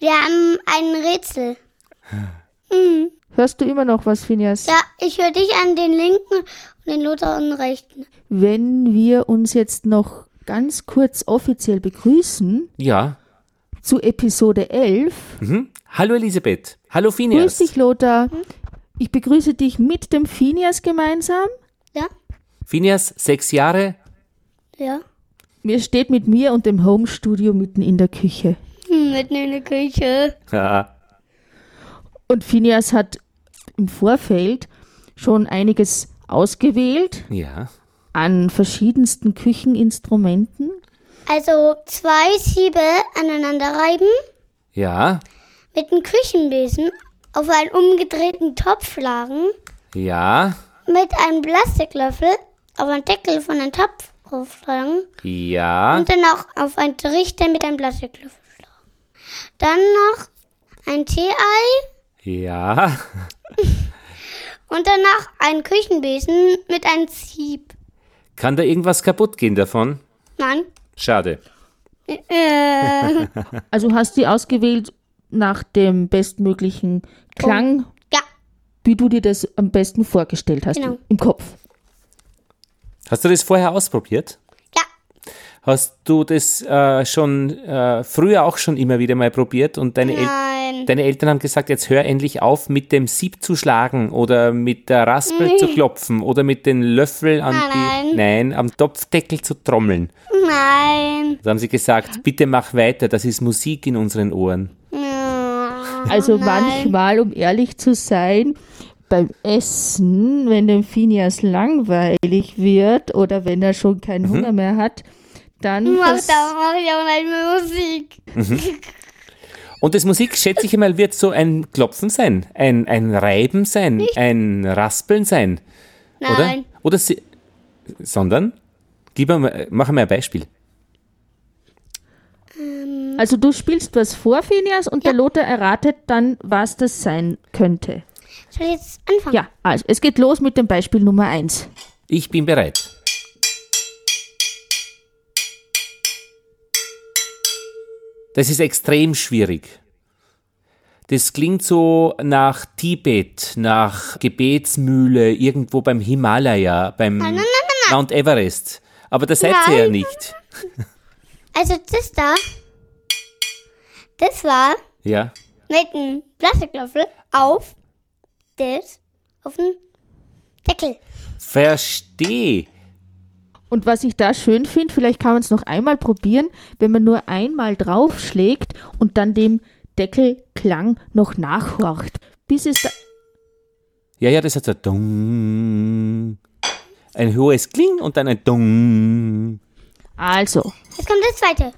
Wir haben ein Rätsel. Hörst du immer noch was, Phineas? Ja, ich höre dich an den linken und den Lothar an den rechten. Wenn wir uns jetzt noch ganz kurz offiziell begrüßen Ja. zu Episode 11. Mhm. Hallo Elisabeth. Hallo Grüß Phineas. dich, Lothar. Ich begrüße dich mit dem Phineas gemeinsam. Ja? Phineas, sechs Jahre. Ja. Mir steht mit mir und dem Homestudio mitten in der Küche. Mitten in der Küche. Ja. Und Phineas hat im Vorfeld schon einiges ausgewählt ja. an verschiedensten Kücheninstrumenten. Also zwei Siebe aneinander reiben, Ja. mit einem Küchenbesen auf einen umgedrehten Topf schlagen, Ja. mit einem Plastiklöffel auf einen Deckel von einem Topf draufschlagen Ja. und dann auch auf einen Trichter mit einem Plastiklöffel. Dann noch ein Tee-Ei Ja. und danach einen Küchenbesen mit einem Sieb. Kann da irgendwas kaputt gehen davon? Nein. Schade. Äh, Also hast du ausgewählt nach dem bestmöglichen Klang, ja, wie du dir das am besten vorgestellt hast Genau. im Kopf. Hast du das vorher ausprobiert? Hast du das äh, schon äh, früher auch schon immer wieder mal probiert und deine, El Nein. deine Eltern haben gesagt, jetzt hör endlich auf mit dem Sieb zu schlagen oder mit der Raspel zu klopfen oder mit den Löffel an die, Nein. nein, am Topfdeckel zu trommeln. Nein. Da haben sie gesagt, bitte mach weiter, das ist Musik in unseren Ohren. Also Nein. manchmal, um ehrlich zu sein, beim Essen, wenn dem Phineas langweilig wird oder wenn er schon keinen Mhm. Hunger mehr hat, dann Mach da, mach ich auch mehr Musik. Und das Musik, schätze ich einmal, wird so ein Klopfen sein, ein, ein Reiben sein, ein Raspeln sein, oder? Nein. Oder sie, sondern? Gib mal, mach mal ein Beispiel. also du spielst was vor, Phineas, und der Lothar erratet dann, was das sein könnte. Soll ich jetzt anfangen? Ja, also es geht los mit dem Beispiel Nummer 1. Ich bin bereit. Das ist extrem schwierig. Das klingt so nach Tibet, nach Gebetsmühle, irgendwo beim Himalaya, beim Mount Everest. Aber da seid ihr ja nicht. Also das da, das war Ja. mit einem Plastiklöffel auf das, auf den Deckel. Versteh. Und was ich da schön finde, vielleicht kann man es noch einmal probieren, wenn man nur einmal draufschlägt und dann dem Deckelklang noch nachhorcht. Bis es da Ja, ja, das hat so Dung. Ein hohes Kling und dann ein Dung. Also, Jetzt kommt das zweite.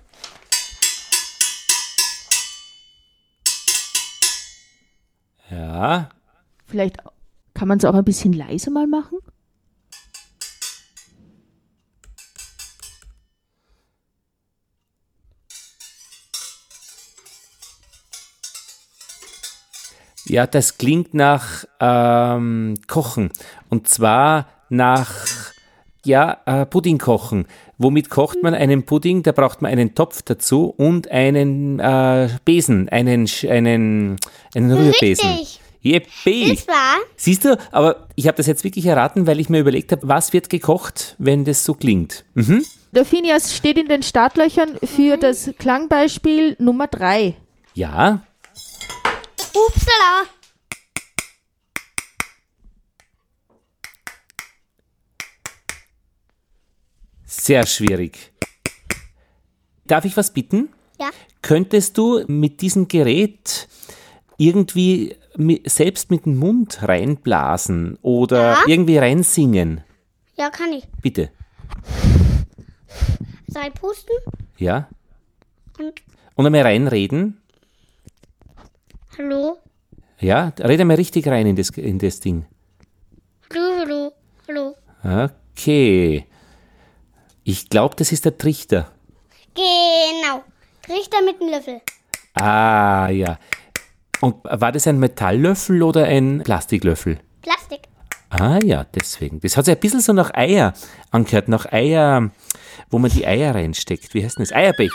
Ja. vielleicht kann man es auch ein bisschen leiser mal machen. Ja, das klingt nach ähm, Kochen. Und zwar nach, ja, äh, Pudding kochen. Womit kocht man einen Pudding? Da braucht man einen Topf dazu und einen äh, Besen, einen, einen, einen Rührbesen. Richtig. Yippie. Das war, Siehst du, aber ich habe das jetzt wirklich erraten, weil ich mir überlegt habe, was wird gekocht, wenn das so klingt. Mhm. Der Phineas steht in den Startlöchern für das Klangbeispiel Nummer 3. Ja, upsala. sehr schwierig. Darf ich was bitten? Ja. Könntest du mit diesem Gerät irgendwie selbst mit dem Mund reinblasen oder Ja. irgendwie reinsingen? Ja, kann ich. Bitte. Soll ich pusten? Ja? Und Und einmal reinreden? Hallo? Ja? Rede mal richtig rein in das, in das Ding. Hallo, hallo, hallo. Okay. Ich glaube, das ist der Trichter. Genau. Richter mit dem Löffel. Ah, ja. Und war das ein Metalllöffel oder ein Plastiklöffel? Plastik. Ah ja, deswegen. Das hat sich ein bisschen so nach Eier angehört, nach Eier, wo man die Eier reinsteckt. Wie heißt denn das? Eierbecher.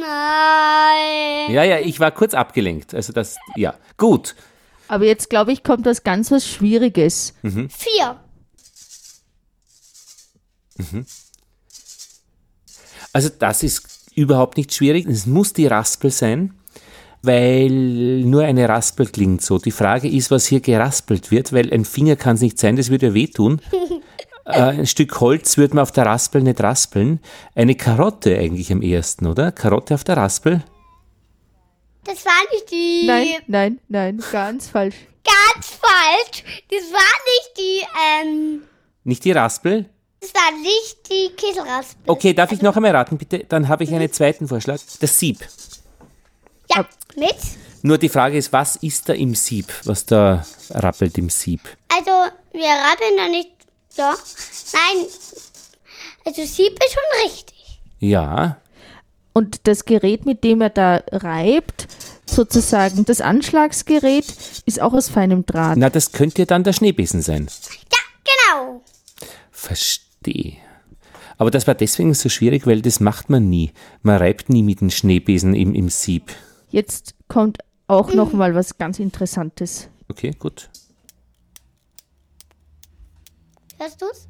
Nein. Ja, ja, ich war kurz abgelenkt. Also das, ja. Gut. Aber jetzt, glaube ich, kommt was ganz was Schwieriges. Vier. Also das ist überhaupt nicht schwierig. Es muss die Raspel sein, weil nur eine Raspel klingt so. Die Frage ist, was hier geraspelt wird, weil ein Finger kann es nicht sein, das würde ja wehtun. äh, ein Stück Holz würde man auf der Raspel nicht raspeln. Eine Karotte eigentlich am ehesten, oder? Karotte auf der Raspel? Das war nicht die. Nein, nein, nein, ganz falsch. Ganz falsch. Das war nicht die, ähm, Nicht die Raspel? das war nicht die Käseraspel. Okay, darf ich noch einmal raten, bitte? Dann habe ich einen zweiten Vorschlag. Das Sieb. Ja, mit. Nur die Frage ist, was ist da im Sieb? Was da rappelt im Sieb? Also, wir rappeln da nicht. Ja. Nein. Also, Sieb ist schon richtig. Ja, Und das Gerät, mit dem er da reibt, sozusagen das Anschlagsgerät, ist auch aus feinem Draht. na, das könnte dann der Schneebesen sein. Ja, genau. Verstehe. Aber das war deswegen so schwierig, weil das macht man nie. Man reibt nie mit dem Schneebesen im, im Sieb. Jetzt kommt auch noch mal was ganz Interessantes. Okay, gut. Hörst du's?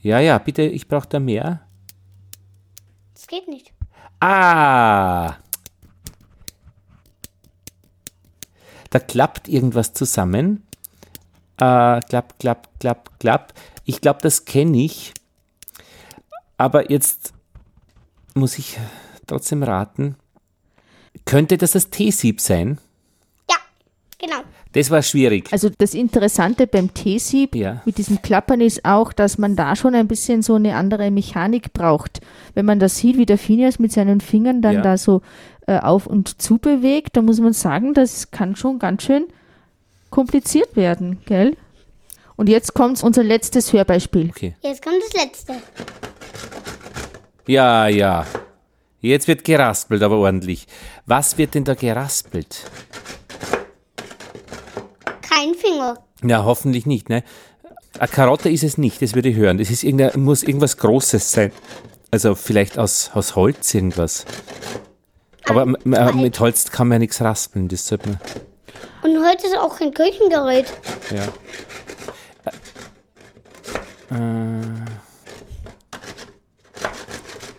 Ja, ja, bitte, ich brauche da mehr. Das geht nicht. Ah! Da klappt irgendwas zusammen. Äh, klapp, klapp, klapp, klapp. Ich glaube, das kenne ich. Aber jetzt muss ich trotzdem raten. Könnte das das T-Sieb sein? Ja, genau. Das war schwierig. Also das Interessante beim T-Sieb Ja. mit diesem Klappern ist auch, dass man da schon ein bisschen so eine andere Mechanik braucht. Wenn man das sieht, wie der Phineas mit seinen Fingern dann Ja. da so äh, auf und zu bewegt, da muss man sagen, das kann schon ganz schön kompliziert werden, gell? Und jetzt kommt unser letztes Hörbeispiel. Okay. Jetzt kommt das letzte. Ja, ja. Jetzt wird geraspelt, aber ordentlich. Was wird denn da geraspelt? Kein Finger. Ja, hoffentlich nicht, ne? Eine Karotte ist es nicht, das würde ich hören. Das ist irgendein, muss irgendwas Großes sein. Also vielleicht aus, aus Holz irgendwas. Aber m- mit Holz kann man ja nichts raspeln, das sollte man. Und heute ist auch kein Küchengerät. Ja. Äh.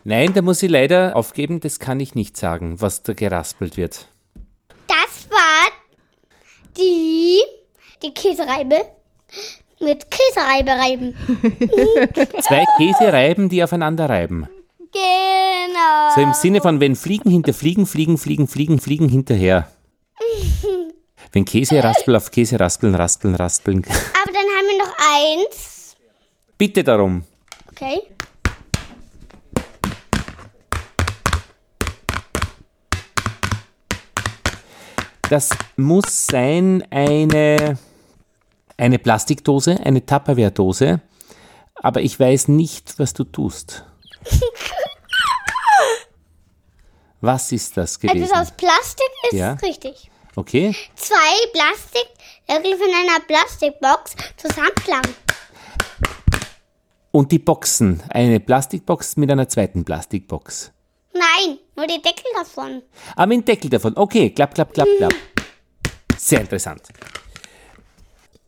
Nein, da muss ich leider aufgeben, das kann ich nicht sagen, was da geraspelt wird. Das war die, die Käsereibe mit Käsereibe reiben. Zwei Käsereiben, die aufeinander reiben. Genau. So im Sinne von, wenn Fliegen hinter Fliegen, Fliegen, Fliegen, Fliegen, Fliegen hinterher. Wenn Käse raspeln auf Käse raspeln, raspeln, raspeln. Aber dann haben wir noch eins. Bitte darum. Okay. Das muss sein eine, eine Plastikdose, eine Tupperware-Dose. Aber ich weiß nicht, was du tust. Was ist das gewesen? Etwas aus Plastik ist Ja. richtig. Okay. Zwei Plastikdeckel von einer Plastikbox zusammenklappen. Und die Boxen. Eine Plastikbox mit einer zweiten Plastikbox. Nein, nur die Deckel davon. Aber mit dem Deckel davon. Okay, klapp, klapp, klapp, klapp. Sehr interessant.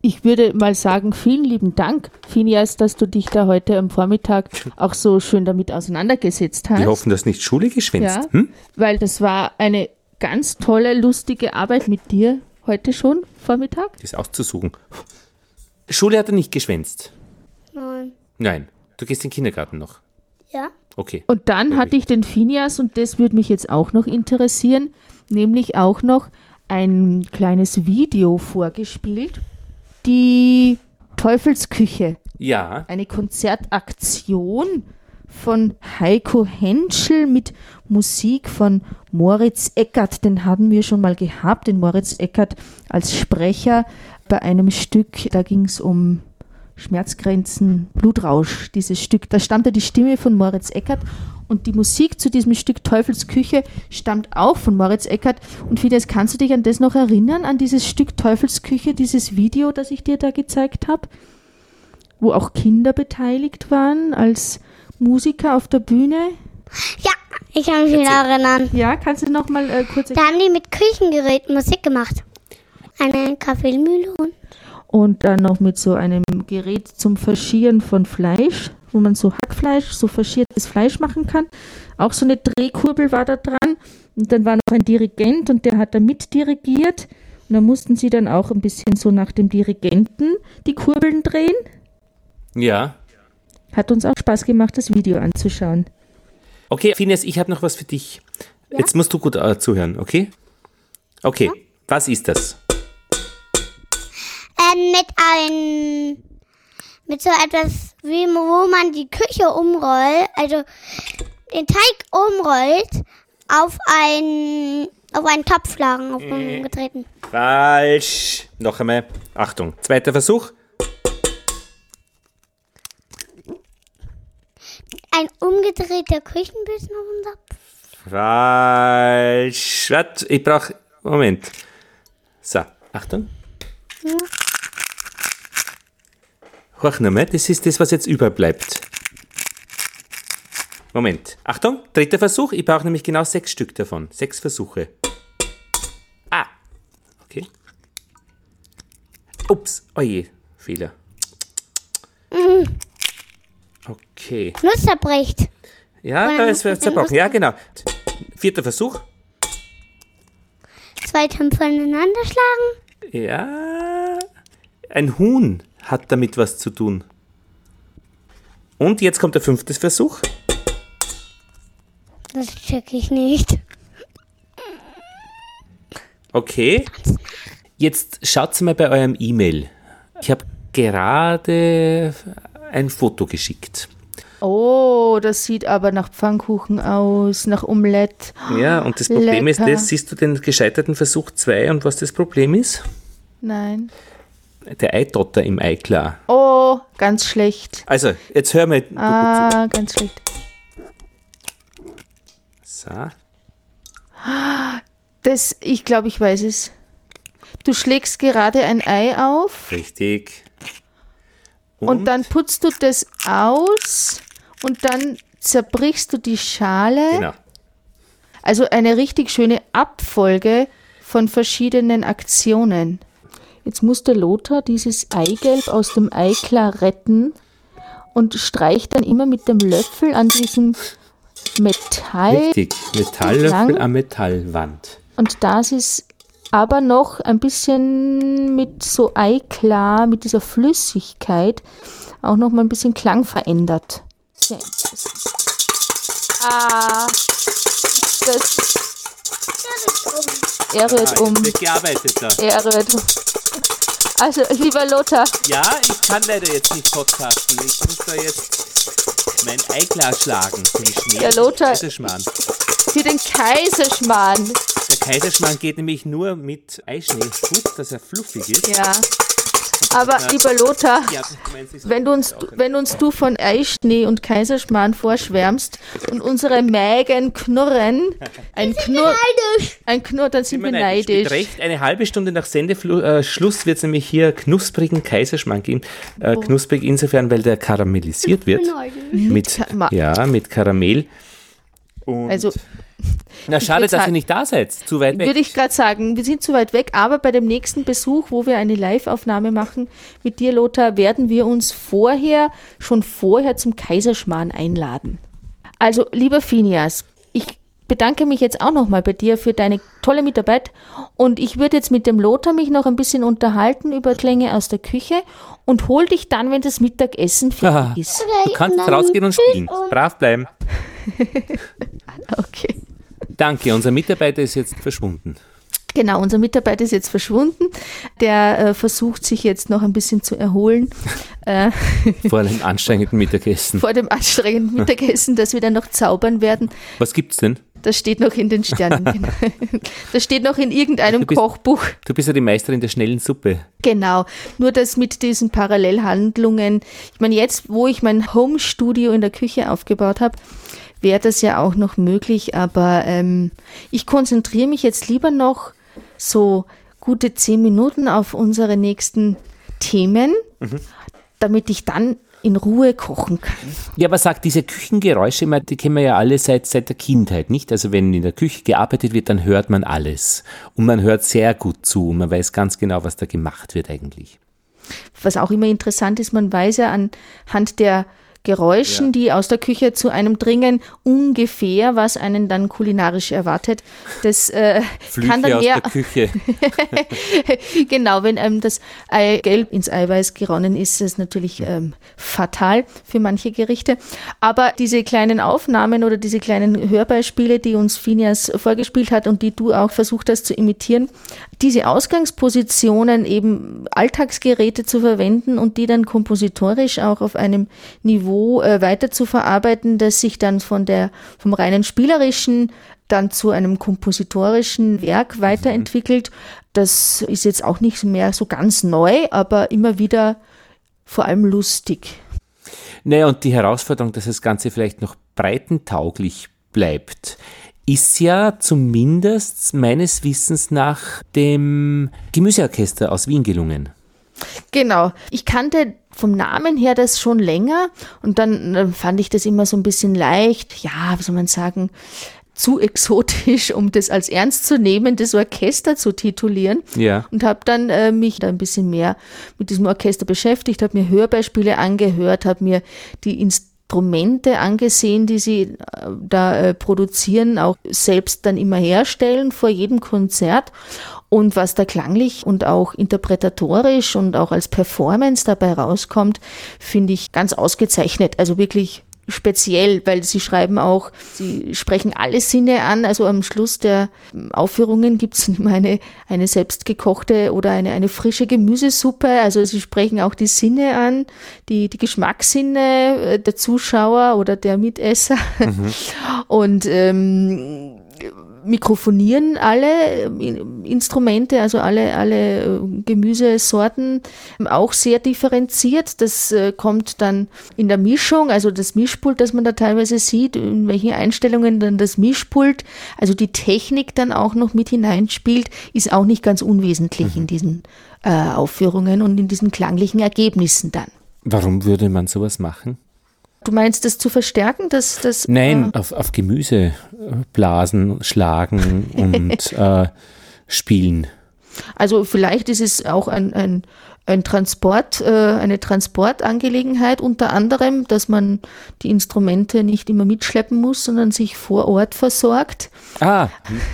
Ich würde mal sagen, vielen lieben Dank, Phineas, dass du dich da heute am Vormittag auch so schön damit auseinandergesetzt hast. Wir hoffen, dass nicht Schule geschwänzt. Ja, Hm? weil das war eine ganz tolle, lustige Arbeit mit dir heute schon Vormittag. Das ist auszusuchen. Schule hat er nicht geschwänzt. Nein. Nein. Du gehst in den Kindergarten noch. Ja. Okay. Und dann hatte ich den Phineas, und das würde mich jetzt auch noch interessieren, nämlich auch noch ein kleines Video vorgespielt. Die Teufelsküche, Ja. eine Konzertaktion von Heiko Henschel mit Musik von Moritz Eckert. Den haben wir schon mal gehabt, den Moritz Eckert als Sprecher bei einem Stück. Da ging es um Schmerzgrenzen, Blutrausch, dieses Stück. Da stammte die Stimme von Moritz Eckert und die Musik zu diesem Stück Teufelsküche stammt auch von Moritz Eckert. Und Fides, kannst du dich an das noch erinnern, an dieses Stück Teufelsküche, dieses Video, das ich dir da gezeigt habe? Wo auch Kinder beteiligt waren als Musiker auf der Bühne? Ja, Ich kann mich wieder erinnern. Ja, kannst du noch mal äh, kurz Da haben die mit Küchengeräten Musik gemacht. Eine Kaffeemühle und Und dann noch mit so einem Gerät zum Verschieren von Fleisch, wo man so Hackfleisch, so verschiertes Fleisch machen kann. Auch so eine Drehkurbel war da dran. Und dann war noch ein Dirigent und der hat da mitdirigiert. Und da mussten sie dann auch ein bisschen so nach dem Dirigenten die Kurbeln drehen. Ja. Hat uns auch Spaß gemacht, das Video anzuschauen. Okay, Phineas, ich habe noch was für dich. Jetzt musst du gut äh, zuhören, okay? Okay, was ist das? ähm, mit ein mit so etwas wie wo man die Küche umrollt, also den Teig umrollt auf ein auf einen Topfladen auf umgetreten. Falsch. Noch einmal. Achtung. Zweiter Versuch. Ein umgedrehter Küchenbissen auf dem Topf. Falsch. Warte, ich brauche. Moment. So, Achtung. Horch nochmal, das ist das, was jetzt überbleibt. Moment. Achtung, dritter Versuch. Ich brauche nämlich genau sechs Stück davon. Sechs Versuche. Ah. Okay. Ups. Oje. Fehler. Okay. Nuss zerbricht. Ja, Weil da ist muss zerbrochen. Ja, genau. Vierter Versuch. Zwei Töpfe aneinander schlagen. Ja. Ein Huhn hat damit was zu tun. Und jetzt kommt der fünfte Versuch. Das check ich nicht. Okay. Jetzt schaut mal bei eurem E-Mail. Ich habe gerade ein Foto geschickt. Oh, das sieht aber nach Pfannkuchen aus, nach Omelette. Ja, und das Problem ist Lecker. das, siehst du den gescheiterten Versuch 2 und was das Problem ist? Nein. Der Eidotter im Eiklar. Oh, ganz schlecht. Also, jetzt hör mal. Ah, ganz schlecht. So. Das, ich glaube, ich weiß es. Du schlägst gerade ein Ei auf Richtig. und, dann putzt du das aus und dann zerbrichst du die Schale. Genau. Also eine richtig schöne Abfolge von verschiedenen Aktionen. Jetzt muss der Lothar dieses Eigelb aus dem Eiklar retten und streicht dann immer mit dem Löffel an diesem Metall. Richtig. Metalllöffel am Metallwand. Und das ist aber noch ein bisschen mit so Eiklar, mit dieser Flüssigkeit, auch noch mal ein bisschen Klang verändert. Sehr interessant. Ah, das, er rührt um. Wird gearbeitet da. Er rührt um. Also, lieber Lothar, Ja, ich kann leider jetzt nicht podcasten. Ich muss da jetzt mein Eiglas schlagen. Den Schnee Der Lothar- Kaiserschmarrn. für den Kaiserschmarrn. Der Kaiserschmarrn geht nämlich nur mit Eischnee gut, dass er fluffig ist. Ja. Aber lieber Lothar, wenn du uns, wenn uns du von Eischnee und Kaiserschmarrn vorschwärmst und unsere Mägen knurren, ein Knurr, ein Knurr, dann sind wir Mit neidisch. Recht, eine halbe Stunde nach Sendeschluss äh, Schluss wird es nämlich hier knusprigen Kaiserschmarrn geben. Äh, knusprig insofern, weil der karamellisiert wird. Mit, ja, mit Karamell. Und Also Na, schade, dass ihr nicht da seid. Zu weit weg. würde ich gerade sagen, wir sind zu weit weg, aber bei dem nächsten Besuch, wo wir eine Live-Aufnahme machen mit dir, Lothar, werden wir uns vorher, schon vorher zum Kaiserschmarrn einladen. Also, lieber Phineas, bedanke mich jetzt auch nochmal bei dir für deine tolle Mitarbeit und ich würde jetzt mit dem Lothar mich noch ein bisschen unterhalten über Klänge aus der Küche und hol dich dann, wenn das Mittagessen fertig ist. Du kannst rausgehen und spielen. Brav bleiben. Okay. Danke, unser Mitarbeiter ist jetzt verschwunden. Genau, unser Mitarbeiter ist jetzt verschwunden. Der äh, versucht sich jetzt noch ein bisschen zu erholen Vor einem anstrengenden Mittagessen. vor dem anstrengenden Mittagessen, das wir dann noch zaubern werden. Was gibt's denn? Das steht noch in den Sternen. genau. Das steht noch in irgendeinem Du bist- Kochbuch. Du bist ja die Meisterin der schnellen Suppe. Genau. Nur das mit diesen Parallelhandlungen. Ich meine, jetzt, wo ich mein Home-Studio in der Küche aufgebaut habe, wäre das ja auch noch möglich. Aber ähm, ich konzentriere mich jetzt lieber noch so gute zehn Minuten auf unsere nächsten Themen, damit ich dann in Ruhe kochen kann. Ja, aber sagt diese Küchengeräusche, die kennen wir ja alle seit, seit der Kindheit, nicht? Also wenn in der Küche gearbeitet wird, dann hört man alles. Und man hört sehr gut zu und man weiß ganz genau, was da gemacht wird eigentlich. Was auch immer interessant ist, man weiß ja anhand der Geräuschen, ja. die aus der Küche zu einem dringen, ungefähr, was einen dann kulinarisch erwartet. Das äh, kann dann aus der Küche. genau, wenn einem das Eigelb ins Eiweiß geronnen ist, ist es natürlich ähm, fatal für manche Gerichte. Aber diese kleinen Aufnahmen oder diese kleinen Hörbeispiele, die uns Phineas vorgespielt hat und die du auch versucht hast zu imitieren, diese Ausgangspositionen eben Alltagsgeräte zu verwenden und die dann kompositorisch auch auf einem Niveau äh, weiter zu verarbeiten, das sich dann von der, vom reinen spielerischen dann zu einem kompositorischen Werk weiterentwickelt. Das ist jetzt auch nicht mehr so ganz neu, aber immer wieder vor allem lustig. Naja, und die Herausforderung, dass das Ganze vielleicht noch breitentauglich bleibt, ist ja zumindest meines Wissens nach dem Gemüseorchester aus Wien gelungen. Genau. Ich kannte vom Namen her das schon länger und dann fand ich das immer so ein bisschen leicht, ja, wie soll man sagen, zu exotisch, um das als ernstzunehmendes Orchester zu titulieren. Ja. Und habe dann äh, mich da ein bisschen mehr mit diesem Orchester beschäftigt, habe mir Hörbeispiele angehört, habe mir die Instrumente Instrumente angesehen, die sie äh, da äh, produzieren, auch selbst dann immer herstellen vor jedem Konzert. Und was da klanglich und auch interpretatorisch und auch als Performance dabei rauskommt, finde ich ganz ausgezeichnet. Also wirklich speziell, weil sie schreiben auch, sie sprechen alle Sinne an. Also am Schluss der Aufführungen gibt es immer eine, eine selbstgekochte oder eine, eine frische Gemüsesuppe. Also sie sprechen auch die Sinne an, die, die Geschmackssinne äh, der Zuschauer oder der Mitesser. Mhm. Und ähm, mikrofonieren alle äh, Instrumente, also alle, alle äh, Gemüsesorten, auch sehr differenziert. Das äh, kommt dann in der Mischung, also das Mischpult, das man da teilweise sieht, in welchen Einstellungen dann das Mischpult, also die Technik dann auch noch mit hineinspielt, ist auch nicht ganz unwesentlich mhm. in diesen äh, Aufführungen und in diesen klanglichen Ergebnissen dann. Warum würde man sowas machen? Du meinst das zu verstärken? Dass, dass, Nein, äh, auf, auf Gemüseblasen schlagen und äh, spielen. Also vielleicht ist es auch ein, ein ein Transport, äh, eine Transportangelegenheit unter anderem, dass man die Instrumente nicht immer mitschleppen muss, sondern sich vor Ort versorgt. Ah.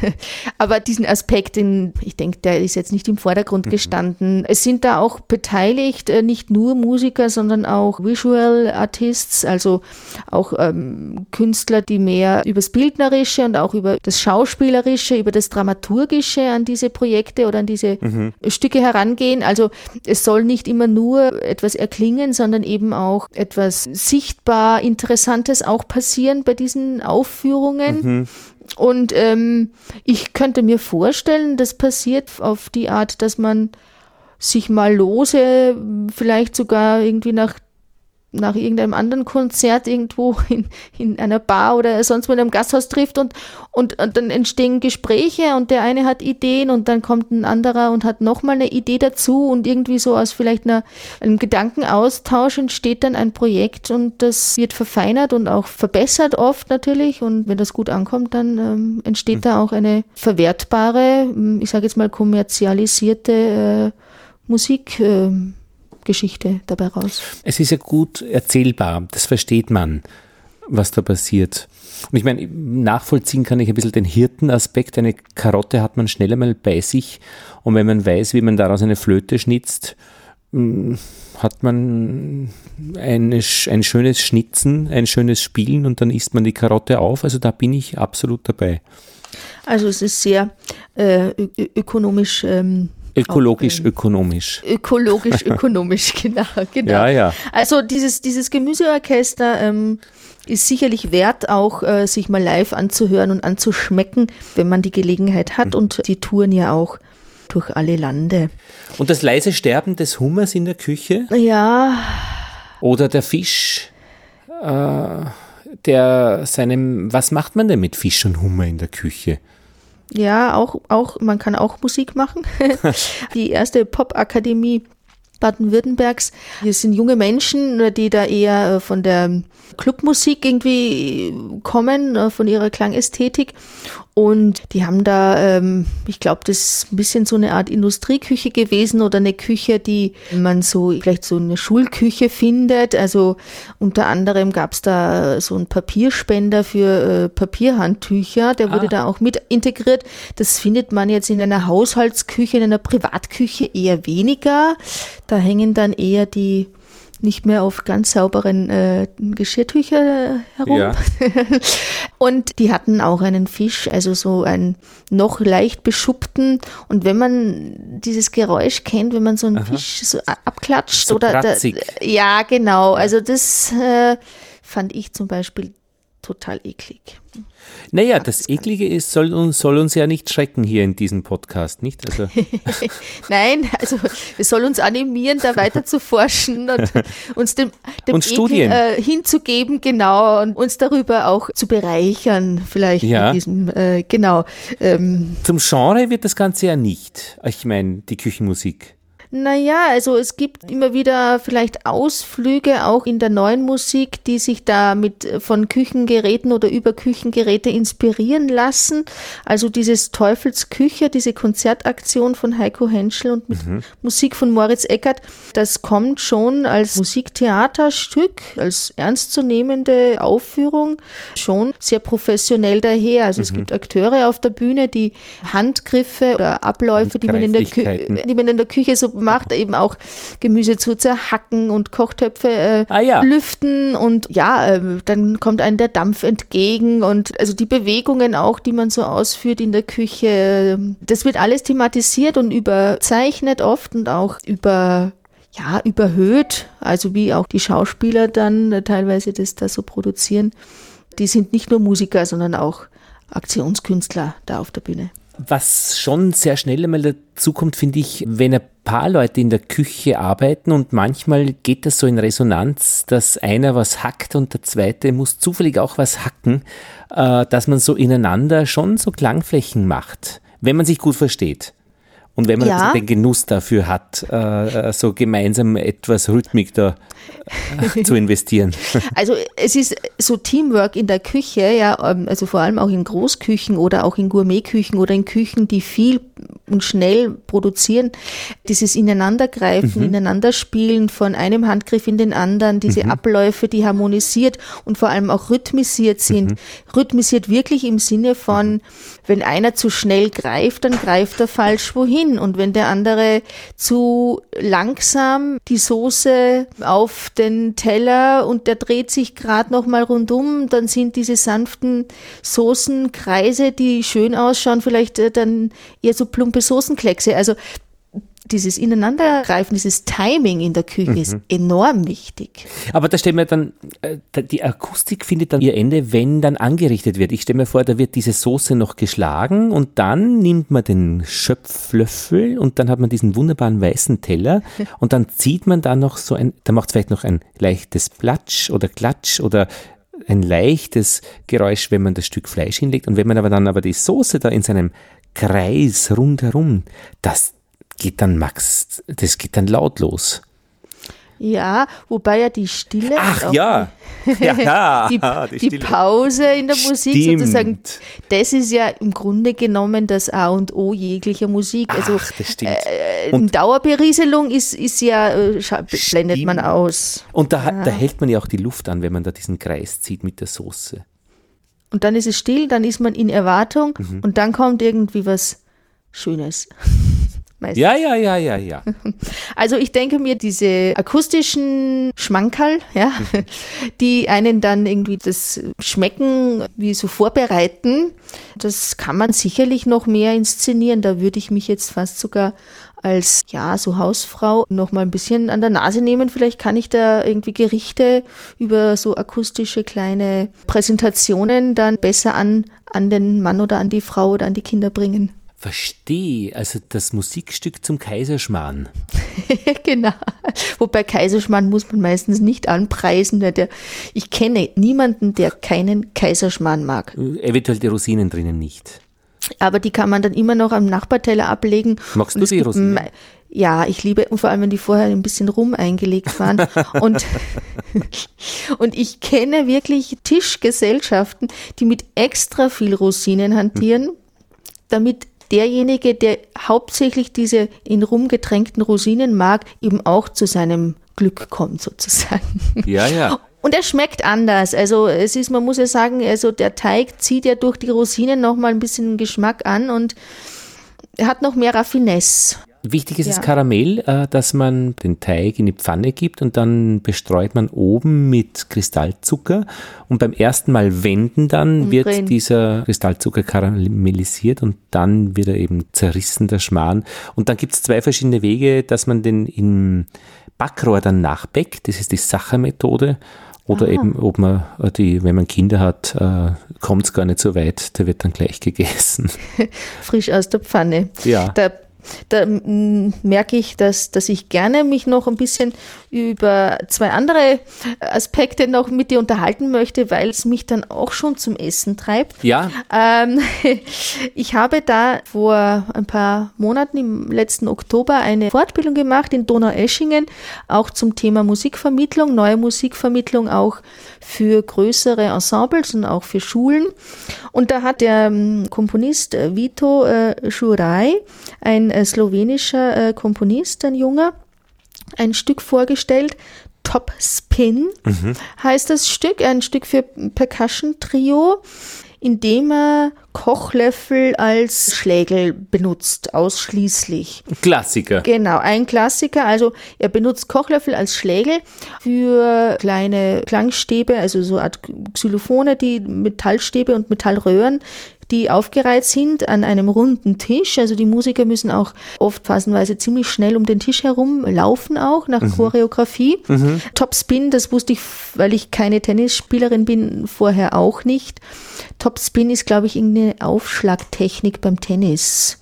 Aber diesen Aspekt, den, ich denke, der ist jetzt nicht im Vordergrund mhm. gestanden. Es sind da auch beteiligt, äh, nicht nur Musiker, sondern auch Visual Artists, also auch ähm, Künstler, die mehr übers Bildnerische und auch über das Schauspielerische, über das Dramaturgische an diese Projekte oder an diese mhm. Stücke herangehen. Also es soll nicht immer nur etwas erklingen, sondern eben auch etwas sichtbar Interessantes auch passieren bei diesen Aufführungen. Mhm. Und ähm, ich könnte mir vorstellen, das passiert auf die Art, dass man sich mal lose, vielleicht sogar irgendwie nach nach irgendeinem anderen Konzert irgendwo in, in einer Bar oder sonst wo in einem Gasthaus trifft und, und, und dann entstehen Gespräche und der eine hat Ideen und dann kommt ein anderer und hat nochmal eine Idee dazu und irgendwie so aus vielleicht einer, einem Gedankenaustausch entsteht dann ein Projekt und das wird verfeinert und auch verbessert oft natürlich und wenn das gut ankommt, dann ähm, entsteht mhm. da auch eine verwertbare, ich sage jetzt mal kommerzialisierte äh, Musik. Äh, Geschichte dabei raus. Es ist ja gut erzählbar, das versteht man, was da passiert. Und ich meine, nachvollziehen kann ich ein bisschen den Hirtenaspekt. Eine Karotte hat man schnell einmal bei sich und wenn man weiß, wie man daraus eine Flöte schnitzt, hm, hat man eine, ein schönes Schnitzen, ein schönes Spielen und dann isst man die Karotte auf. Also da bin ich absolut dabei. Also es ist sehr äh, ökonomisch ähm, Ökologisch, okay. ökonomisch. Ökologisch, ökonomisch, genau, genau. Ja, ja. Also dieses, dieses Gemüseorchester ähm, ist sicherlich wert, auch äh, sich mal live anzuhören und anzuschmecken, wenn man die Gelegenheit hat. Mhm. Und die touren ja auch durch alle Lande. Und das leise Sterben des Hummers in der Küche? Ja. Oder der Fisch, äh, der seinem, was macht man denn mit Fisch und Hummer in der Küche? Ja, auch, auch, man kann auch Musik machen. die erste Popakademie Baden-Württembergs. Hier sind junge Menschen, die da eher äh, von der Clubmusik irgendwie kommen, äh, von ihrer Klangästhetik. Und die haben da, ähm, ich glaube, das ist ein bisschen so eine Art Industrieküche gewesen oder eine Küche, die man so vielleicht so eine Schulküche findet. Also unter anderem gab es da so einen Papierspender für äh, Papierhandtücher, der wurde Ah. da auch mit integriert. Das findet man jetzt in einer Haushaltsküche, in einer Privatküche eher weniger. Da hängen dann eher die nicht mehr auf ganz sauberen äh, Geschirrtücher herum. Ja. Und die hatten auch einen Fisch, also so einen noch leicht beschuppten. Und wenn man dieses Geräusch kennt, wenn man so einen Fisch so abklatscht So oder da, ja, genau. Also das äh, fand ich zum Beispiel total eklig. Naja, das Eklige ist, soll uns, soll uns ja nicht schrecken hier in diesem Podcast, nicht? Also, Nein, also es soll uns animieren, da weiter zu forschen und uns dem, dem Und Studien. äh, hinzugeben, genau, und uns darüber auch zu bereichern, vielleicht Ja. diesem, äh, genau. Ähm, zum Genre wird das Ganze ja nicht. Ich meine, die Küchenmusik. Naja, also es gibt immer wieder vielleicht Ausflüge auch in der neuen Musik, die sich da mit äh, von Küchengeräten oder über Küchengeräte inspirieren lassen. Also dieses Teufelsküche, diese Konzertaktion von Heiko Henschel und mit Musik von Moritz Eckert, das kommt schon als Musiktheaterstück, als ernstzunehmende Aufführung schon sehr professionell daher. Also es gibt Akteure auf der Bühne, die Handgriffe oder Abläufe, die man in der Küche Handgreiflichkeiten. die man in der Küche so macht, eben auch Gemüse zu zerhacken und Kochtöpfe äh, Ah ja. lüften und ja, äh, dann kommt einem der Dampf entgegen und also die Bewegungen auch, die man so ausführt in der Küche, äh, das wird alles thematisiert und überzeichnet oft und auch über ja, überhöht, also wie auch die Schauspieler dann äh, teilweise das da so produzieren. Die sind nicht nur Musiker, sondern auch Aktionskünstler da auf der Bühne. Was schon sehr schnell einmal dazu kommt, finde ich, wenn ein paar Leute in der Küche arbeiten und manchmal geht das so in Resonanz, dass einer was hackt und der zweite muss zufällig auch was hacken, äh, dass man so ineinander schon so Klangflächen macht, wenn man sich gut versteht. Und wenn man Ja. also den Genuss dafür hat, äh, äh, so gemeinsam etwas Rhythmik da äh, zu investieren. Also es ist so Teamwork in der Küche, ja, ähm, also vor allem auch in Großküchen oder auch in Gourmetküchen oder in Küchen, die viel und schnell produzieren, dieses Ineinandergreifen, Ineinanderspielen von einem Handgriff in den anderen, diese Abläufe, die harmonisiert und vor allem auch rhythmisiert sind. Rhythmisiert wirklich im Sinne von, wenn einer zu schnell greift, dann greift er falsch wohin und wenn der andere zu langsam die Soße auf den Teller und der dreht sich gerade noch mal rundum, dann sind diese sanften Soßenkreise, die schön ausschauen, vielleicht äh, dann eher so plumpe Soßenkleckse. Also dieses Ineinandergreifen, dieses Timing in der Küche ist enorm wichtig. Aber da stellen wir dann, äh, die Akustik findet dann ihr Ende, wenn dann angerichtet wird. Ich stelle mir vor, da wird diese Soße noch geschlagen und dann nimmt man den Schöpflöffel und dann hat man diesen wunderbaren weißen Teller und dann zieht man da noch so ein, da macht es vielleicht noch ein leichtes Platsch oder Klatsch oder ein leichtes Geräusch, wenn man das Stück Fleisch hinlegt und wenn man aber dann aber die Soße da in seinem Kreis rundherum, das geht dann Max, das geht dann lautlos. Ja, wobei ja die Stille Ach ja. Ja, ja. die, die, Stille. Pause in der Musik Stimmt. sozusagen, das ist ja im Grunde genommen das A und O jeglicher Musik. Also Ach, das stimmt. äh, Dauerberieselung ist, ist ja, äh, blendet man Stimmt. aus. Und da, hat- da hält man ja auch die Luft an, wenn man da diesen Kreis zieht mit der Soße. Und dann ist es still, dann ist man in Erwartung Mhm. und dann kommt irgendwie was Schönes. Meistens. Ja, ja, ja, ja, ja. Also ich denke mir, diese akustischen Schmankerl, ja, Mhm. die einen dann irgendwie das Schmecken wie so vorbereiten, das kann man sicherlich noch mehr inszenieren. Da würde ich mich jetzt fast sogar als, ja, so Hausfrau noch mal ein bisschen an der Nase nehmen. Vielleicht kann ich da irgendwie Gerichte über so akustische kleine Präsentationen dann besser an, an den Mann oder an die Frau oder an die Kinder bringen. Verstehe. Also das Musikstück zum Kaiserschmarrn. genau. Wobei Kaiserschmarrn muss man meistens nicht anpreisen. weil Der, ich kenne niemanden, der keinen Kaiserschmarrn mag. Äh, Eventuell die Rosinen drinnen nicht. Aber die kann man dann immer noch am Nachbarteller ablegen. Magst du die Rosinen? Ja, ich liebe, und vor allem, wenn die vorher ein bisschen rum eingelegt waren. und, und ich kenne wirklich Tischgesellschaften, die mit extra viel Rosinen hantieren, damit derjenige, der hauptsächlich diese in Rum getränkten Rosinen mag, eben auch zu seinem Glück kommt, sozusagen. Ja, ja. Und er schmeckt anders. Also es ist, man muss ja sagen, also der Teig zieht ja durch die Rosinen nochmal ein bisschen Geschmack an und er hat noch mehr Raffinesse. Wichtig ist Ja. das Karamell, äh, dass man den Teig in die Pfanne gibt und dann bestreut man oben mit Kristallzucker und beim ersten Mal wenden dann Umdrehen. wird dieser Kristallzucker karamellisiert und dann wird er eben zerrissen, der Schmarrn. Und dann gibt es zwei verschiedene Wege, dass man den im Backrohr dann nachbäckt, das ist die Sachermethode. Oder eben, ob man äh, die, wenn man Kinder hat, äh, kommt es gar nicht so weit, der wird dann gleich gegessen. frisch aus der Pfanne. Ja. Da, da merke ich, dass, dass ich gerne mich noch ein bisschen über zwei andere Aspekte noch mit dir unterhalten möchte, weil es mich dann auch schon zum Essen treibt. Ja, Ähm, ich habe da vor ein paar Monaten im letzten Oktober eine Fortbildung gemacht in Donaueschingen, auch zum Thema Musikvermittlung, neue Musikvermittlung auch für größere Ensembles und auch für Schulen. Und da hat der Komponist äh, Vito äh, Juraj, ein äh, slowenischer äh, Komponist, ein junger, ein Stück vorgestellt. Top Spin heißt das Stück, ein Stück für Percussion Trio, in dem er Kochlöffel als Schlägel benutzt, ausschließlich. Klassiker. Genau, ein Klassiker. Also er benutzt Kochlöffel als Schlägel für kleine Klangstäbe, also so Art Xylophone, die Metallstäbe und Metallröhren, die aufgereiht sind an einem runden Tisch. Also die Musiker müssen auch oft phasenweise ziemlich schnell um den Tisch herum laufen auch nach Choreografie. Topspin, das wusste ich, weil ich keine Tennisspielerin bin, vorher auch nicht. Topspin ist, glaube ich, irgendeine Aufschlagtechnik beim Tennis.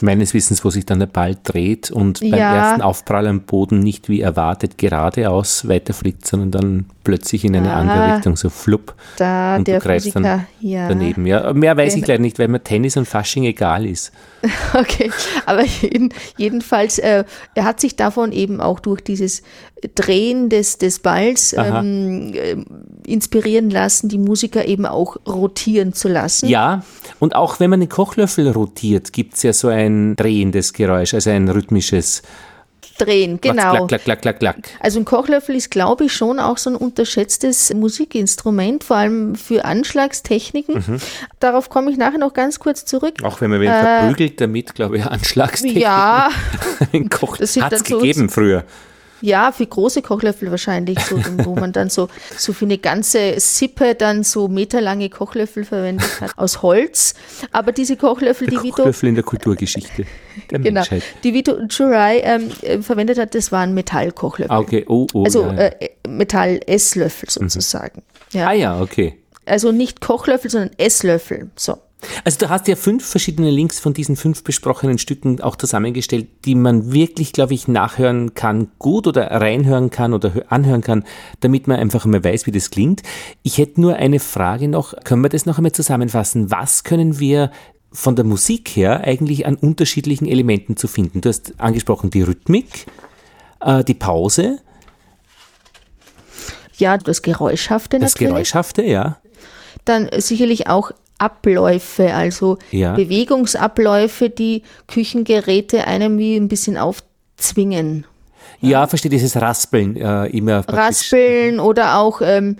Meines Wissens, wo sich dann der Ball dreht und beim Ja. ersten Aufprall am Boden nicht wie erwartet geradeaus weiterfliegt, sondern dann plötzlich in eine Ah. andere Richtung, so flupp. Da und der du greifst Physiker, dann ja. daneben. Ja, mehr weiß ich Genau. leider nicht, weil mir Tennis und Fasching egal ist. Okay, aber jeden, jedenfalls, äh, er hat sich davon eben auch durch dieses Drehen des, des Balls ähm, äh, inspirieren lassen, die Musiker eben auch rotieren zu lassen. Ja, und auch wenn man den Kochlöffel rotiert, gibt es ja so ein drehendes Geräusch, also ein rhythmisches. Drehen, genau. Klack, klack, klack, klack. Also ein Kochlöffel ist, glaube ich, schon auch so ein unterschätztes Musikinstrument, vor allem für Anschlagstechniken. Mhm. Darauf komme ich nachher noch ganz kurz zurück. Auch wenn man wen verprügelt damit, glaube ich, Anschlagstechnik. Äh, Ja, Ein Koch Das sind hat es gegeben früher. Ja, für große Kochlöffel wahrscheinlich, so, wo man dann so, so für eine ganze Sippe dann so meterlange Kochlöffel verwendet hat aus Holz. Aber diese Kochlöffel, Der die Vito, Kochlöffel in der Kulturgeschichte der genau, Menschheit. die Vito Jurai ähm, äh, verwendet hat, das waren Metallkochlöffel. Ah, Okay, oh, oh. Also ja, ja. äh, Metall-Esslöffel sozusagen. Ja. ah ja, okay. Also nicht Kochlöffel, sondern Esslöffel. So. Also du hast ja fünf verschiedene Links von diesen fünf besprochenen Stücken auch zusammengestellt, die man wirklich, glaube ich, nachhören kann, gut oder reinhören kann oder hö- anhören kann, damit man einfach mal weiß, wie das klingt. Ich hätte nur eine Frage noch, können wir das noch einmal zusammenfassen? Was können wir von der Musik her eigentlich an unterschiedlichen Elementen zu finden? Du hast angesprochen die Rhythmik, äh, die Pause, Ja, das Geräuschhafte das natürlich. Geräuschhafte, ja. Dann sicherlich auch Abläufe, also Ja. Bewegungsabläufe, die Küchengeräte einem wie ein bisschen aufzwingen. Ja, verstehe dieses Raspeln äh, immer. Raspeln oder auch, ähm,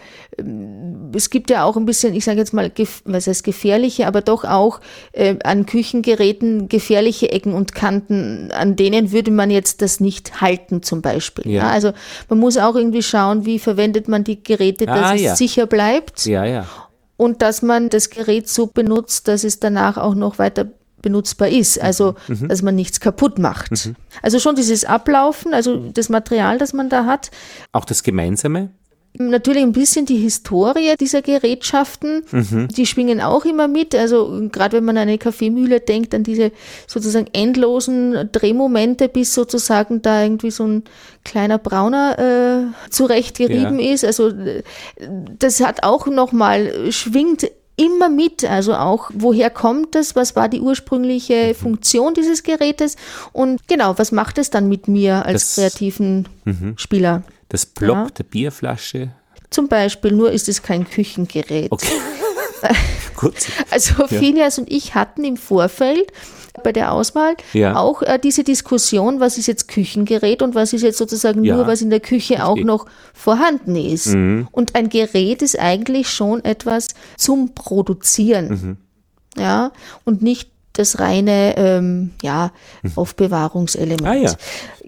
es gibt ja auch ein bisschen, ich sage jetzt mal, was heißt gefährliche, aber doch auch äh, an Küchengeräten gefährliche Ecken und Kanten, an denen würde man jetzt das nicht halten zum Beispiel. Ja. Ja. also man muss auch irgendwie schauen, wie verwendet man die Geräte, dass Ah, es ja. sicher bleibt Ja, ja. Und dass man das Gerät so benutzt, dass es danach auch noch weiter benutzbar ist, also Mhm. dass man nichts kaputt macht. Also schon dieses Ablaufen, also das Material, das man da hat, Auch das Gemeinsame. Natürlich ein bisschen die Historie dieser Gerätschaften, Mhm. die schwingen auch immer mit. Also gerade wenn man an eine Kaffeemühle denkt, an diese sozusagen endlosen Drehmomente, bis sozusagen da irgendwie so ein kleiner Brauner äh, zurechtgerieben Ja. ist. Also das hat auch nochmal, schwingt immer mit. Also auch, woher kommt es? Was war die ursprüngliche Mhm. Funktion dieses Gerätes? Und genau, was macht es dann mit mir als Das- kreativen Spieler? Das Plop Ja. der Bierflasche. Zum Beispiel, nur ist es kein Küchengerät. Okay. Gut. Also Phineas und ich hatten im Vorfeld bei der Auswahl Ja. auch äh, diese Diskussion, was ist jetzt Küchengerät und was ist jetzt sozusagen Ja. nur, was in der Küche auch Richtig. Mhm. noch vorhanden ist. Und ein Gerät ist eigentlich schon etwas zum Produzieren. Mhm. Ja, und nicht das reine ähm, ja, Aufbewahrungselement. Mhm. Ah, ja.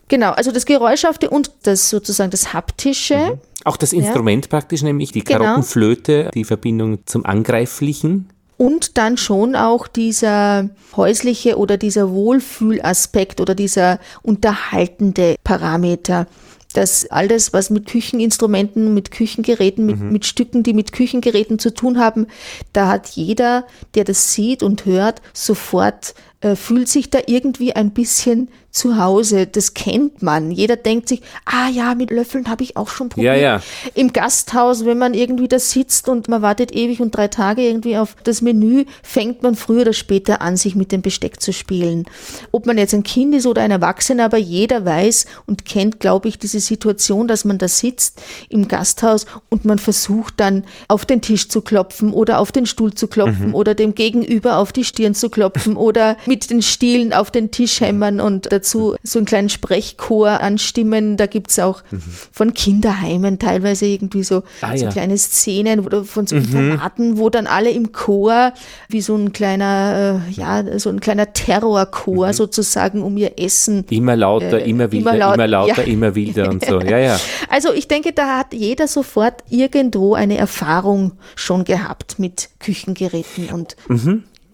Genau, also das Geräuschhafte und das sozusagen das Haptische. Auch das Instrument praktisch, nämlich die Genau. Karottenflöte, die Verbindung zum Angreiflichen. Und dann schon auch dieser häusliche oder dieser Wohlfühlaspekt oder dieser unterhaltende Parameter. Dass alles, was mit Kücheninstrumenten, mit Küchengeräten, mit, mit Stücken, die mit Küchengeräten zu tun haben, da hat jeder, der das sieht und hört, sofort äh, fühlt sich da irgendwie ein bisschen zu Hause. Das kennt man. Jeder denkt sich, ah ja, mit Löffeln habe ich auch schon probiert. Ja, ja. Im Gasthaus, wenn man irgendwie da sitzt und man wartet ewig und drei Tage irgendwie auf das Menü, fängt man früher oder später an, sich mit dem Besteck zu spielen. Ob man jetzt ein Kind ist oder ein Erwachsener, aber jeder weiß und kennt, glaube ich, diese Situation, dass man da sitzt im Gasthaus und man versucht dann auf den Tisch zu klopfen oder auf den Stuhl zu klopfen oder dem Gegenüber auf die Stirn zu klopfen oder mit den Stielen auf den Tisch hämmern und dazu so einen kleinen Sprechchor anstimmen. Da gibt's auch von Kinderheimen teilweise irgendwie so, Ah, so ja. kleine Szenen oder von so Informaten, wo dann alle im Chor wie so ein kleiner, äh, ja, so ein kleiner Terrorchor sozusagen um ihr Essen Immer lauter, Äh, immer wilder, immer immer, laut- lauter, ja. immer wilder und so. Ja, ja. Also ich denke, da hat jeder sofort irgendwo eine Erfahrung schon gehabt mit Küchengeräten und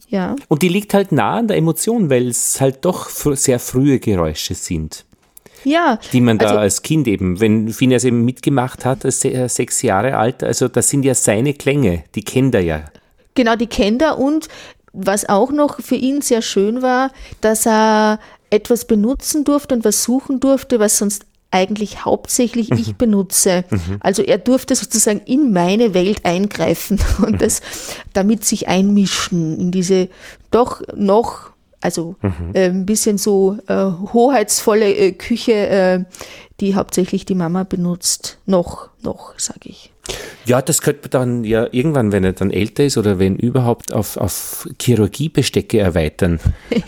ja. Und die liegt halt nah an der Emotion, weil es halt doch fr sehr frühe Geräusche sind, Ja, die man da Also- als Kind eben, wenn Phineas eben mitgemacht hat, als se- äh, sechs Jahre alt, also das sind ja seine Klänge, die kennt er ja. genau, die kennt er und was auch noch für ihn sehr schön war, dass er etwas benutzen durfte und was suchen durfte, was sonst eigentlich hauptsächlich ich benutze. Also er durfte sozusagen in meine Welt eingreifen und das damit sich einmischen in diese doch noch, also äh, ein bisschen so äh, hoheitsvolle äh, Küche, äh, die hauptsächlich die Mama benutzt. Noch, noch, sage ich. Ja, das könnte man dann ja irgendwann, wenn er dann älter ist oder wenn überhaupt auf, auf Chirurgiebestecke erweitern.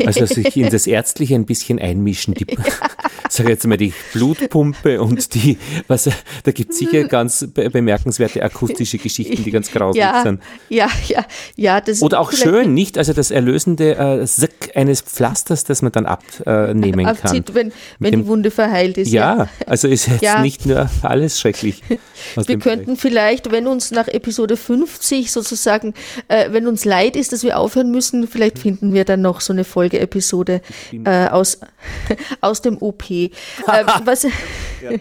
Also sich in das Ärztliche ein bisschen einmischen. Die, sag jetzt mal, die Blutpumpe und die, was, da gibt es sicher ganz be bemerkenswerte akustische Geschichten, die ganz grausig Ja, sind. ja, ja, ja. Das Oder auch schön, nicht? Also das erlösende äh, Sick eines Pflasters, das man dann abnehmen kann. abzieht, wenn, wenn dem- die Wunde verheilt ist. Ja, also ist jetzt Ja. nicht nur alles schrecklich. Wir könnten vielleicht, wenn uns nach Episode 50 sozusagen, äh, wenn uns leid ist, dass wir aufhören müssen, vielleicht finden wir dann noch so eine Folgeepisode äh, aus, aus dem OP. Äh, was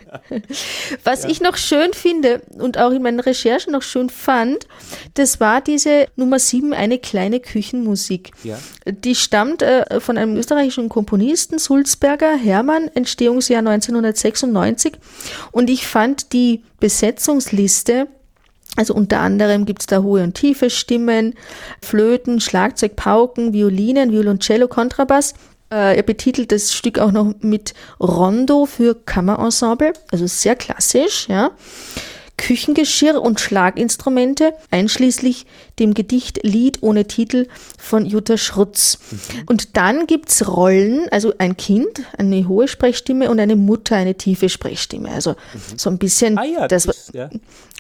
was ich noch schön finde und auch in meinen Recherchen noch schön fand, das war diese Nummer 7, eine kleine Küchenmusik. Ja. Die stammt äh, von einem österreichischen Komponisten, Sulzberger Hermann, Entstehungsjahr 1996. Und ich fand die Besetzungsliste also unter anderem gibt's da hohe und tiefe Stimmen, Flöten, Schlagzeug, Pauken, Violinen, Violoncello, Kontrabass. Äh, er betitelt das Stück auch noch mit Rondo für Kammerensemble, also sehr klassisch, ja. Küchengeschirr und Schlaginstrumente, einschließlich dem Gedicht Lied ohne Titel von Jutta Schrutz. Und dann gibt's Rollen, also ein Kind, eine hohe Sprechstimme und eine Mutter, eine tiefe Sprechstimme. Also so ein bisschen Ah ja, das, das, ja.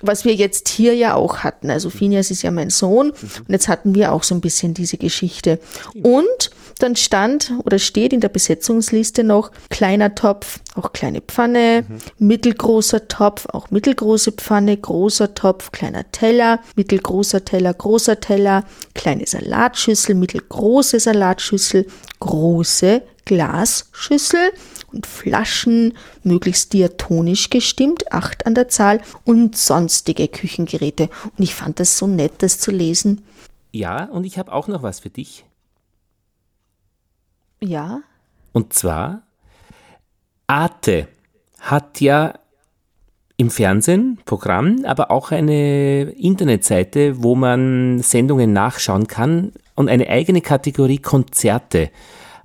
was wir jetzt hier ja auch hatten. Also Phineas ist ja mein Sohn und jetzt hatten wir auch so ein bisschen diese Geschichte. Und dann stand oder steht in der Besetzungsliste noch kleiner Topf, auch kleine Pfanne, mittelgroßer Topf, auch mittelgroße Pfanne, großer Topf, kleiner Teller, mittelgroßer Teller, großer Teller, kleine Salatschüssel, mittelgroße Salatschüssel, große Glasschüssel und Flaschen, möglichst diatonisch gestimmt, acht an der Zahl und sonstige Küchengeräte. Und ich fand das so nett, das zu lesen. ja, und ich habe auch noch was für dich. Ja, Und zwar, Arte hat ja im Fernsehen, Programm, aber auch eine Internetseite, wo man Sendungen nachschauen kann und eine eigene Kategorie Konzerte.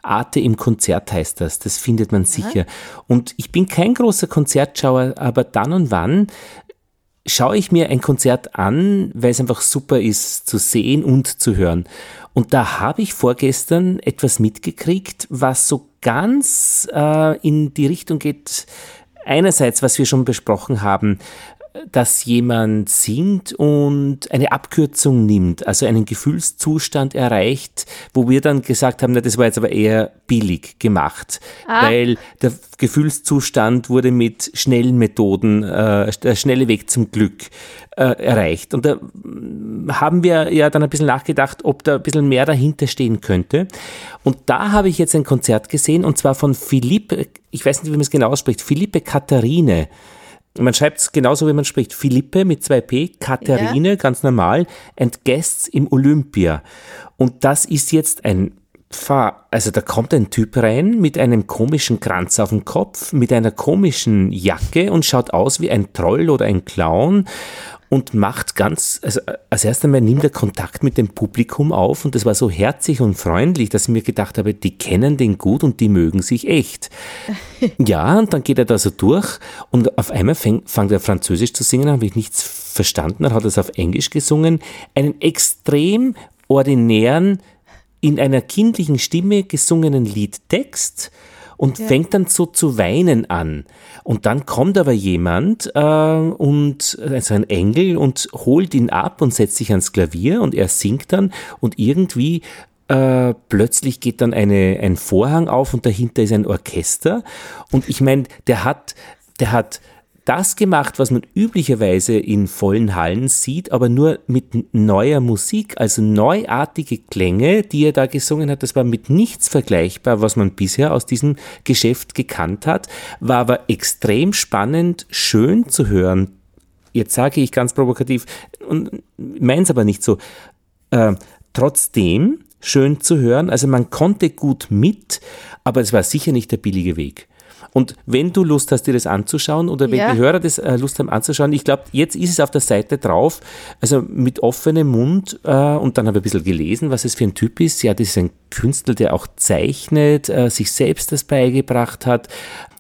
Arte im Konzert heißt das, das findet man sicher. Und ich bin kein großer Konzertschauer, aber dann und wann schaue ich mir ein Konzert an, weil es einfach super ist zu sehen und zu hören. Und da habe ich vorgestern etwas mitgekriegt, was so ganz äh, in die Richtung geht, einerseits, was wir schon besprochen haben, dass jemand singt und eine Abkürzung nimmt, also einen Gefühlszustand erreicht, wo wir dann gesagt haben, na, das war jetzt aber eher billig gemacht, ah. weil der Gefühlszustand wurde mit schnellen Methoden, äh, der schnelle Weg zum Glück äh, erreicht. Und da haben wir ja dann ein bisschen nachgedacht, ob da ein bisschen mehr dahinter stehen könnte. Und da habe ich jetzt ein Konzert gesehen, und zwar von Philippe, ich weiß nicht, wie man es genau ausspricht, Philippe Katharine. Man schreibt es genauso, wie man spricht. Philippe mit zwei P, Katharine, ja. ganz normal, and Guests im Olympia. Und das ist jetzt ein Pfarr, also da kommt ein Typ rein mit einem komischen Kranz auf dem Kopf, mit einer komischen Jacke und schaut aus wie ein Troll oder ein Clown und macht ganz, also als erstes einmal nimmt er Kontakt mit dem Publikum auf und das war so herzlich und freundlich, dass ich mir gedacht habe, die kennen den gut und die mögen sich echt. ja, und dann geht er da so durch und auf einmal fängt, fängt er Französisch zu singen, habe ich nichts verstanden, dann hat er es auf Englisch gesungen, einen extrem ordinären, in einer kindlichen Stimme gesungenen Liedtext und ja. fängt dann so zu weinen an. Und dann kommt aber jemand äh, und also ein Engel und holt ihn ab und setzt sich ans Klavier und er singt dann und irgendwie äh, plötzlich geht dann eine, ein Vorhang auf und dahinter ist ein Orchester. Und ich meine, der hat, der hat das gemacht, was man üblicherweise in vollen Hallen sieht, aber nur mit neuer Musik, also neuartige Klänge, die er da gesungen hat. Das war mit nichts vergleichbar, was man bisher aus diesem Geschäft gekannt hat, war aber extrem spannend, schön zu hören. Jetzt sage ich ganz provokativ und meins aber nicht so. Äh, trotzdem schön zu hören, also man konnte gut mit, aber es war sicher nicht der billige Weg. Und wenn du Lust hast, dir das anzuschauen oder wenn ja. die Hörer das äh, Lust haben anzuschauen, ich glaube, jetzt ist es auf der Seite drauf, also mit offenem Mund äh, und dann habe ich ein bisschen gelesen, was es für ein Typ ist. Ja, das ist ein Künstler, der auch zeichnet, äh, sich selbst das beigebracht hat.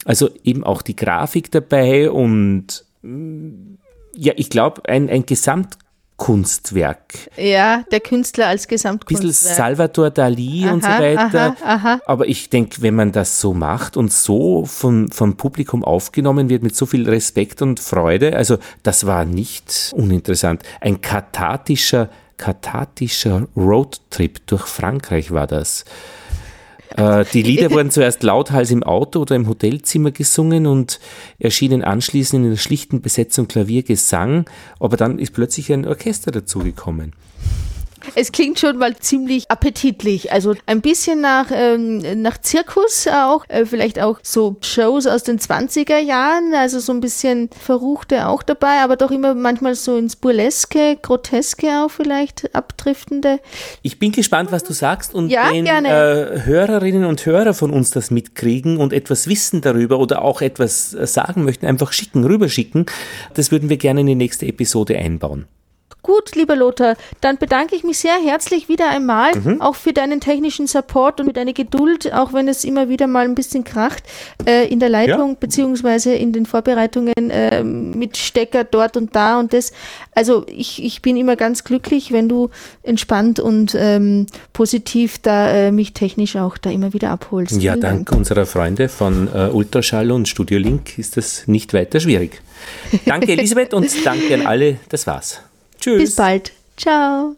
Also eben auch die Grafik dabei und mm, ja, ich glaube, ein, ein Gesamt Kunstwerk. Ja, der Künstler als Gesamtkunstwerk. Bisschen Salvador Dali aha, und so weiter. Aha, aha. Aber ich denke, wenn man das so macht und so vom, vom Publikum aufgenommen wird mit so viel Respekt und Freude, also das war nicht uninteressant. Ein kathartischer, kathartischer Roadtrip durch Frankreich war das. Äh, die Lieder wurden zuerst lauthals im Auto oder im Hotelzimmer gesungen und erschienen anschließend in einer schlichten Besetzung Klavier, Gesang, aber dann ist plötzlich ein Orchester dazugekommen. Es klingt schon mal ziemlich appetitlich. Also ein bisschen nach, ähm, nach Zirkus auch. Äh, vielleicht auch so Shows aus den 20er Jahren. Also so ein bisschen Verruchte auch dabei, aber doch immer manchmal so ins Burleske, Groteske auch vielleicht abdriftende. Ich bin gespannt, was du sagst und ja, wenn äh, Hörerinnen und Hörer von uns das mitkriegen und etwas wissen darüber oder auch etwas äh, sagen möchten, einfach schicken, rüberschicken. Das würden wir gerne in die nächste Episode einbauen. Gut, lieber Lothar, dann bedanke ich mich sehr herzlich wieder einmal, mhm. auch für deinen technischen Support und für deine Geduld, auch wenn es immer wieder mal ein bisschen kracht äh, in der Leitung ja. beziehungsweise in den Vorbereitungen äh, mit Stecker dort und da und das. Also ich, ich bin immer ganz glücklich, wenn du entspannt und ähm, positiv da äh, mich technisch auch da immer wieder abholst. Ja, dank Dank. unserer Freunde von äh, Ultraschall und Studio Link ist das nicht weiter schwierig. Danke Elisabeth und danke an alle. Das war's. Tschüss. Bis bald. Ciao.